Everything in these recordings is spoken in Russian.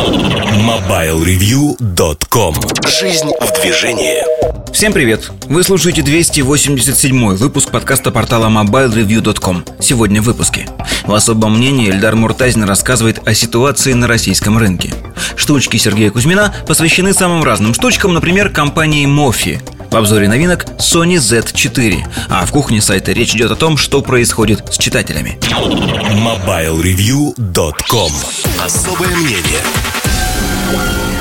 MobileReview.com Жизнь в движении. Всем привет! Вы слушаете 287 выпуск подкаста портала MobileReview.com Сегодня в выпуске. В особом мнении Эльдар Муртазин рассказывает о ситуации на российском рынке. Штучки Сергея Кузьмина посвящены самым разным штучкам, например, компании Mofi в обзоре новинок Sony Z4. А в кухне сайта речь идет о том, что происходит с читателями. MobileReview.com Особое мнение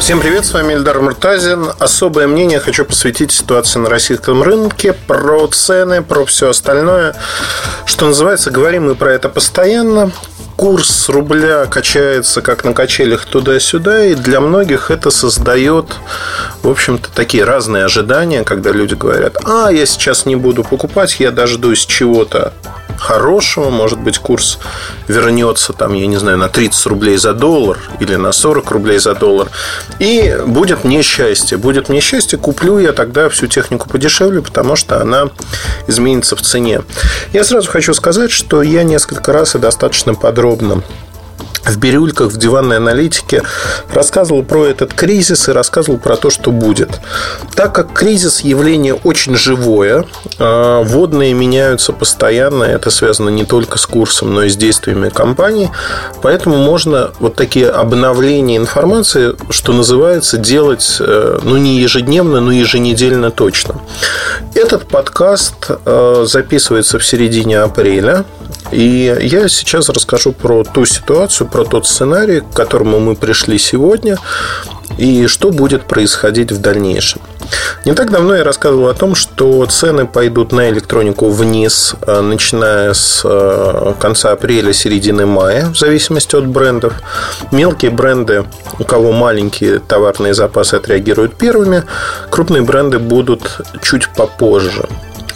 Всем привет, с вами Эльдар Муртазин. Особое мнение хочу посвятить ситуации на российском рынке, про цены, про все остальное. Что называется, говорим мы про это постоянно. Курс рубля качается как на качелях туда-сюда, и для многих это создает, в общем-то, такие разные ожидания, когда люди говорят, а, я сейчас не буду покупать, я дождусь чего-то хорошего. Может быть, курс вернется, там, я не знаю, на 30 рублей за доллар или на 40 рублей за доллар. И будет мне счастье. Будет мне счастье, куплю я тогда всю технику подешевле, потому что она изменится в цене. Я сразу хочу сказать, что я несколько раз и достаточно подробно в бирюльках, в диванной аналитике рассказывал про этот кризис и рассказывал про то, что будет. Так как кризис явление очень живое, а, водные меняются постоянно, это связано не только с курсом, но и с действиями компании, поэтому можно вот такие обновления информации, что называется, делать э, ну не ежедневно, но еженедельно точно. Этот подкаст э, записывается в середине апреля, и я сейчас расскажу про ту ситуацию, про тот сценарий, к которому мы пришли сегодня, и что будет происходить в дальнейшем. Не так давно я рассказывал о том, что цены пойдут на электронику вниз, э, начиная с э, конца апреля, середины мая, в зависимости от брендов. Мелкие бренды, у кого маленькие товарные запасы, отреагируют первыми. Крупные бренды будут чуть попозже.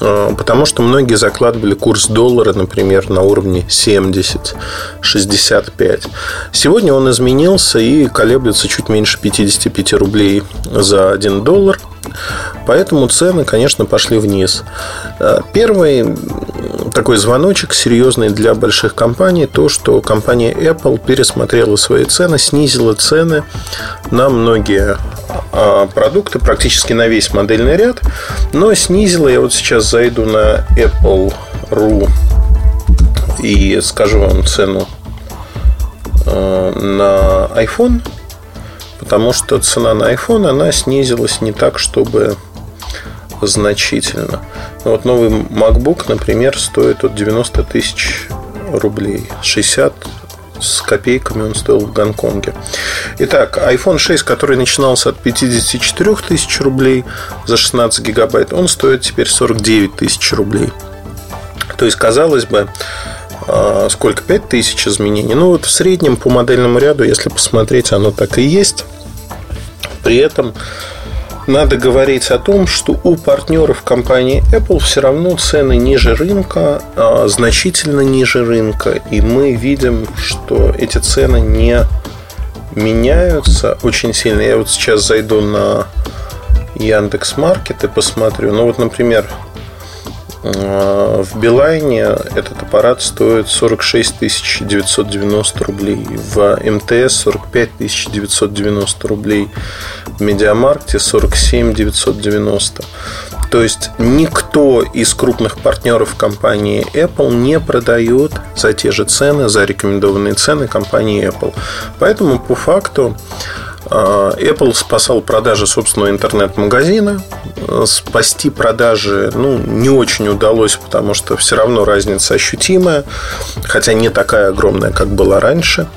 Э, потому что многие закладывали курс доллара, например, на уровне 70-65. Сегодня он изменился и колеблется чуть меньше 55 рублей за 1 доллар. Поэтому цены, конечно, пошли вниз. Э, первый такой звоночек серьезный для больших компаний, то, что компания Apple пересмотрела свои цены, снизила цены на многие а, продукты, практически на весь модельный ряд, но снизила, я вот сейчас зайду на Apple.ru и скажу вам цену э, на iPhone, потому что цена на iPhone, она снизилась не так, чтобы значительно. Вот новый MacBook, например, стоит от 90 тысяч рублей. 60 с копейками он стоил в Гонконге. Итак, iPhone 6, который начинался от 54 тысяч рублей за 16 гигабайт, он стоит теперь 49 тысяч рублей. То есть, казалось бы, а, сколько? 5 тысяч изменений. Ну, вот в среднем по модельному ряду, если посмотреть, оно так и есть. При этом надо говорить о том, что у партнеров компании Apple все равно цены ниже рынка, а, значительно ниже рынка. И мы видим, что эти цены не меняются очень сильно. Я вот сейчас зайду на Яндекс Маркет и посмотрю. Ну вот, например, в Билайне этот аппарат стоит 46 990 рублей, в МТС 45 990 рублей, в Медиамаркте 47 990. То есть никто из крупных партнеров компании Apple не продает за те же цены, за рекомендованные цены компании Apple. Поэтому по факту Apple спасал продажи собственного интернет-магазина. Спасти продажи ну, не очень удалось, потому что все равно разница ощутимая, хотя не такая огромная, как была раньше.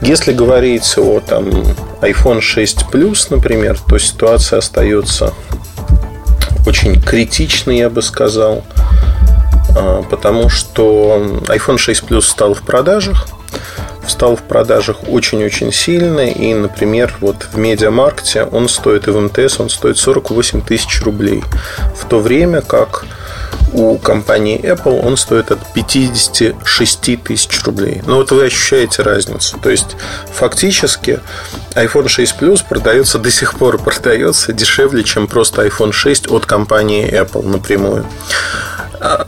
Если говорить о там, iPhone 6 Plus, например, то ситуация остается очень критичной, я бы сказал, а, потому что iPhone 6 Plus стал в продажах – стал в продажах очень-очень сильно. И, например, вот в Медиамаркте он стоит, и в МТС он стоит 48 тысяч рублей. В то время как у компании Apple он стоит от 56 тысяч рублей. Но вот вы ощущаете разницу. То есть, фактически, iPhone 6 Plus продается до сих пор продается дешевле, чем просто iPhone 6 от компании Apple напрямую.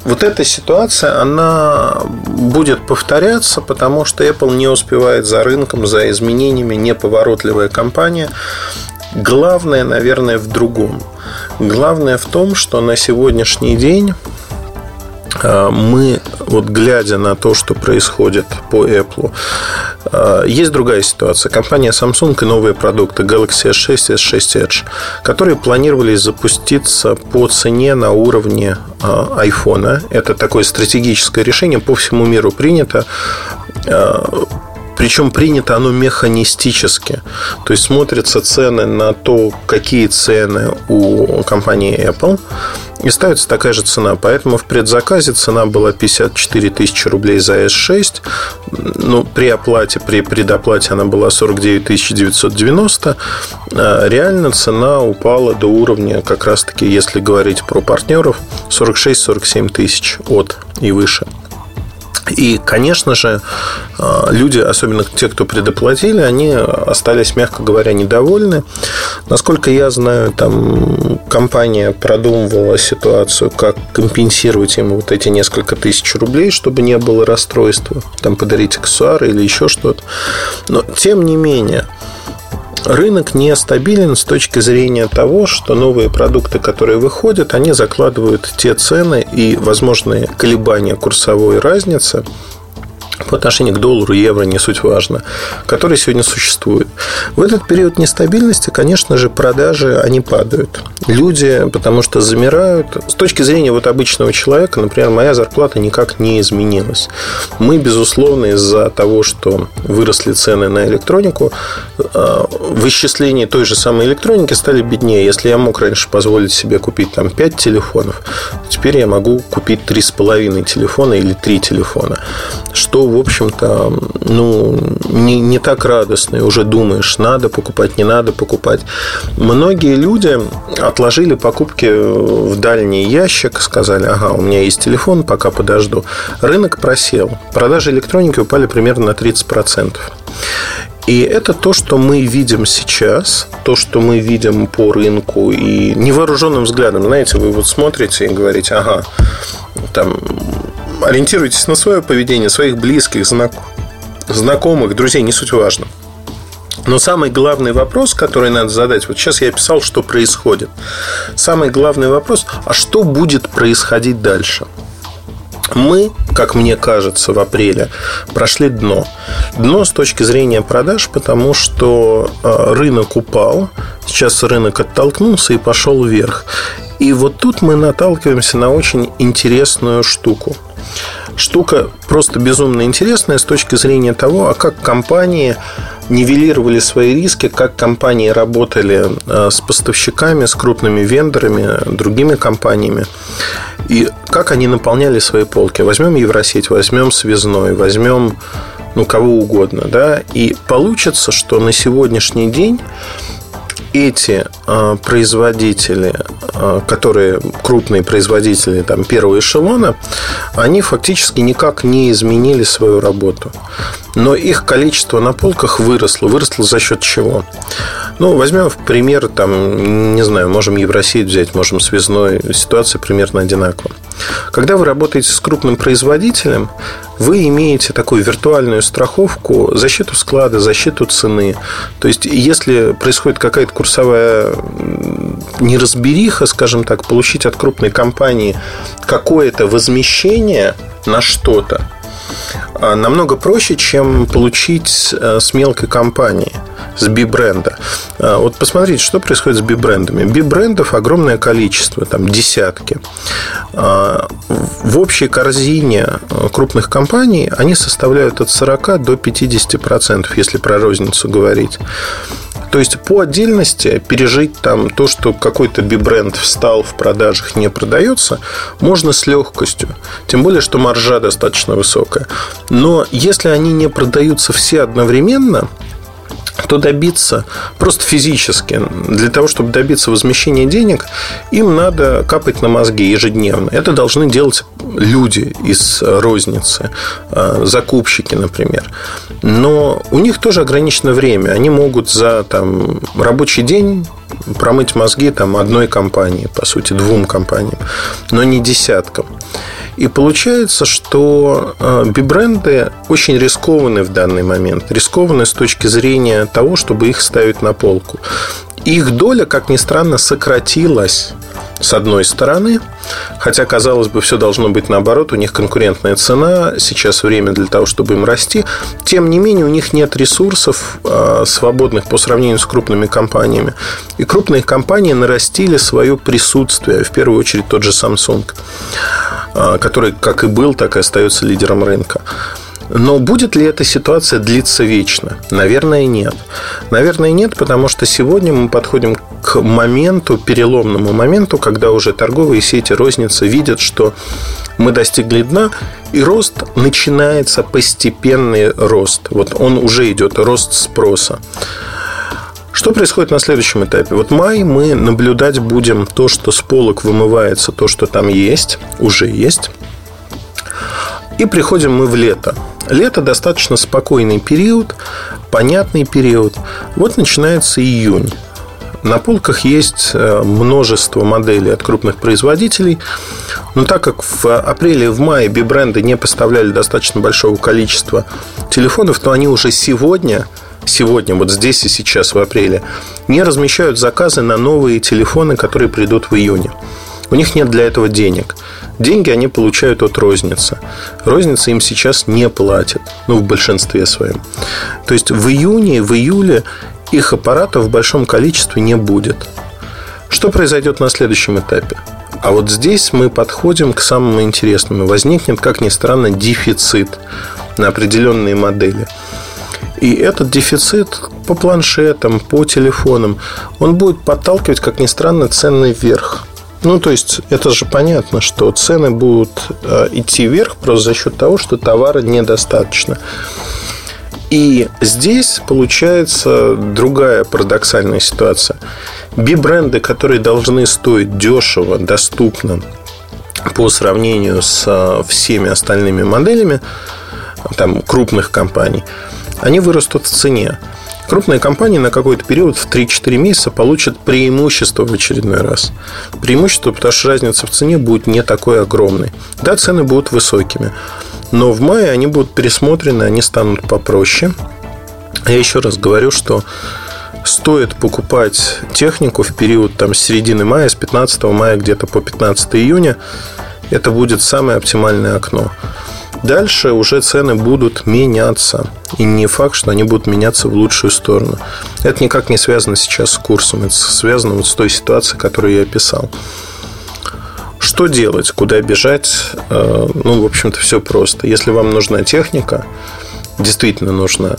Вот эта ситуация, она будет повторяться, потому что Apple не успевает за рынком, за изменениями, неповоротливая компания. Главное, наверное, в другом. Главное в том, что на сегодняшний день мы, вот глядя на то, что происходит по Apple, а, есть другая ситуация. Компания Samsung и новые продукты Galaxy S6 и S6 Edge, которые планировались запуститься по цене на уровне iPhone. А, Это такое стратегическое решение, по всему миру принято причем принято оно механистически. То есть смотрятся цены на то, какие цены у компании Apple, и ставится такая же цена. Поэтому в предзаказе цена была 54 тысячи рублей за S6. Ну, при оплате, при предоплате она была 49 990. А реально цена упала до уровня, как раз-таки, если говорить про партнеров, 46-47 тысяч от и выше. И, конечно же, а, люди, особенно те, кто предоплатили, они остались, мягко говоря, недовольны. Насколько я знаю, там компания продумывала ситуацию, как компенсировать ему вот эти несколько тысяч рублей, чтобы не было расстройства, там подарить аксессуары или еще что-то. Но, тем не менее, рынок нестабилен с точки зрения того, что новые продукты, которые выходят, они закладывают те цены и возможные колебания курсовой разницы по отношению к доллару, евро, не суть важно, которые сегодня существуют. В этот период нестабильности, конечно же, продажи, они падают. Люди, потому что замирают. С точки зрения вот обычного человека, например, моя зарплата никак не изменилась. Мы, безусловно, из-за того, что выросли цены на электронику, э, в исчислении той же самой электроники стали беднее. Если я мог раньше позволить себе купить там 5 телефонов, теперь я могу купить 3,5 телефона или 3 телефона. Что в общем-то, ну, не, не так радостно. И уже думаешь, надо покупать, не надо покупать. Многие люди отложили покупки в дальний ящик, сказали, ага, у меня есть телефон, пока подожду. Рынок просел. Продажи электроники упали примерно на 30%. И это то, что мы видим сейчас, то, что мы видим по рынку и невооруженным взглядом. Знаете, вы вот смотрите и говорите, ага, там ориентируйтесь на свое поведение, своих близких, знак... знакомых, друзей, не суть важно. Но самый главный вопрос, который надо задать, вот сейчас я описал, что происходит. Самый главный вопрос, а что будет происходить дальше? Мы, как мне кажется, в апреле прошли дно. Дно с точки зрения продаж, потому что э, рынок упал, сейчас рынок оттолкнулся и пошел вверх. И вот тут мы наталкиваемся на очень интересную штуку – штука просто безумно интересная с точки зрения того, а как компании нивелировали свои риски, как компании работали э, с поставщиками, с крупными вендорами, другими компаниями, и как они наполняли свои полки. Возьмем Евросеть, возьмем Связной, возьмем ну, кого угодно, да, и получится, что на сегодняшний день эти э, производители, э, которые крупные производители там, первого эшелона, они фактически никак не изменили свою работу. Но их количество на полках выросло. Выросло за счет чего? Ну, возьмем в пример, там, не знаю, можем Евросеть взять, можем связной. Ситуация примерно одинакова. Когда вы работаете с крупным производителем, вы имеете такую виртуальную страховку защиту склада, защиту цены. То есть, если происходит какая-то курсовая неразбериха, скажем так, получить от крупной компании какое-то возмещение на что-то, намного проще, чем получить э, с мелкой компании, с би-бренда. А, вот посмотрите, что происходит с би-брендами. Би-брендов огромное количество, там десятки. А, в общей корзине э, крупных компаний они составляют от 40 до 50%, если про розницу говорить. То есть по отдельности пережить там то, что какой-то бибренд встал в продажах, не продается, можно с легкостью. Тем более, что маржа достаточно высокая. Но если они не продаются все одновременно, то добиться просто физически, для того, чтобы добиться возмещения денег, им надо капать на мозги ежедневно. Это должны делать люди из розницы, э, закупщики, например. Но у них тоже ограничено время. Они могут за там, рабочий день промыть мозги там, одной компании, по сути, двум компаниям, но не десяткам. И получается, что э, бибренды очень рискованы в данный момент. Рискованы с точки зрения того, чтобы их ставить на полку. Их доля, как ни странно, сократилась с одной стороны, хотя, казалось бы, все должно быть наоборот, у них конкурентная цена, сейчас время для того, чтобы им расти, тем не менее, у них нет ресурсов э, свободных по сравнению с крупными компаниями. И крупные компании нарастили свое присутствие, в первую очередь тот же Samsung. А, который как и был, так и остается лидером рынка. Но будет ли эта ситуация длиться вечно? Наверное, нет. Наверное, нет, потому что сегодня мы подходим к моменту, переломному моменту, когда уже торговые сети розницы видят, что мы достигли дна, и рост начинается постепенный рост. Вот он уже идет, рост спроса. Что происходит на следующем этапе? Вот май мы наблюдать будем то, что с полок вымывается, то, что там есть, уже есть. И приходим мы в лето. Лето достаточно спокойный период, понятный период. Вот начинается июнь. На полках есть э, множество моделей от крупных производителей. Но так как в апреле и в мае бибренды не поставляли достаточно большого количества телефонов, то они уже сегодня сегодня, вот здесь и сейчас, в апреле, не размещают заказы на новые телефоны, которые придут в июне. У них нет для этого денег. Деньги они получают от розницы. Розница им сейчас не платит, ну, в большинстве своем. То есть в июне, в июле их аппаратов в большом количестве не будет. Что произойдет на следующем этапе? А вот здесь мы подходим к самому интересному. Возникнет, как ни странно, дефицит на определенные модели – и этот дефицит по планшетам, по телефонам, он будет подталкивать, как ни странно, цены вверх. Ну, то есть, это же понятно, что цены будут э, идти вверх просто за счет того, что товара недостаточно. И здесь получается другая парадоксальная ситуация. Би-бренды, которые должны стоить дешево, доступно по сравнению с э, всеми остальными моделями там, крупных компаний – они вырастут в цене. Крупные компании на какой-то период в 3-4 месяца получат преимущество в очередной раз. Преимущество, потому что разница в цене будет не такой огромной. Да, цены будут высокими. Но в мае они будут пересмотрены, они станут попроще. Я еще раз говорю, что стоит покупать технику в период там, с середины мая, с 15 мая где-то по 15 июня. Это будет самое оптимальное окно. Дальше уже цены будут меняться. И не факт, что они будут меняться в лучшую сторону. Это никак не связано сейчас с курсом. Это связано вот с той ситуацией, которую я описал. Что делать? Куда бежать? Э, ну, в общем-то, все просто. Если вам нужна техника, действительно нужна,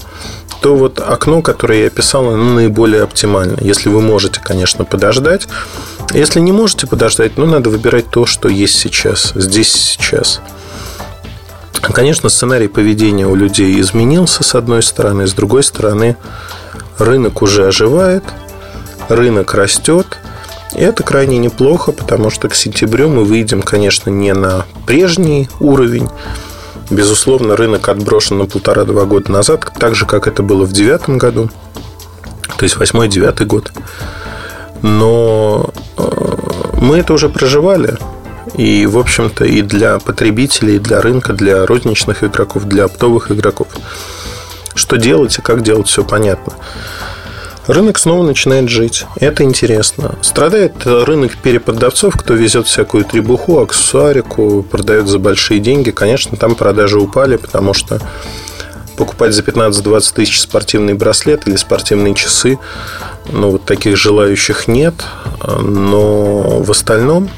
то вот окно, которое я описал, оно наиболее оптимально. Если вы можете, конечно, подождать. Если не можете подождать, ну, надо выбирать то, что есть сейчас, здесь сейчас. Конечно, сценарий поведения у людей изменился с одной стороны, с другой стороны, рынок уже оживает, рынок растет. И это крайне неплохо, потому что к сентябрю мы выйдем, конечно, не на прежний уровень. Безусловно, рынок отброшен на полтора-два года назад, так же, как это было в девятом году, то есть восьмой-девятый год. Но э, мы это уже проживали. И, в общем-то, и для потребителей, и для рынка, для розничных игроков, для оптовых игроков. Что делать и как делать, все понятно. Рынок снова начинает жить. Это интересно. Страдает рынок перепродавцов, кто везет всякую требуху, аксессуарику, продает за большие деньги. Конечно, там продажи упали, потому что покупать за 15-20 тысяч спортивный браслет или спортивные часы, ну, вот таких желающих нет. Но в остальном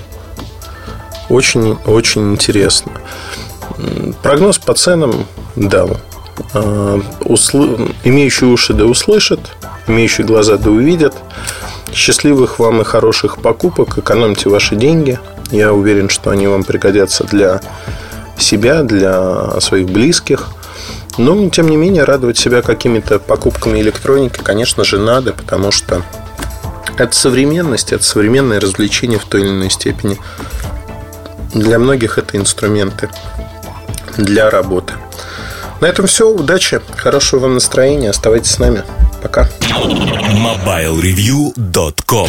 очень, очень интересно. Прогноз по ценам дал. А, услы... Имеющие уши да услышат, имеющие глаза да увидят. Счастливых вам и хороших покупок, экономьте ваши деньги. Я уверен, что они вам пригодятся для себя, для своих близких. Но, тем не менее, радовать себя какими-то покупками электроники, конечно же, надо, потому что это современность, это современное развлечение в той или иной степени. Для многих это инструменты для работы. На этом все. Удачи, хорошего вам настроения. Оставайтесь с нами. Пока. MobileReview.com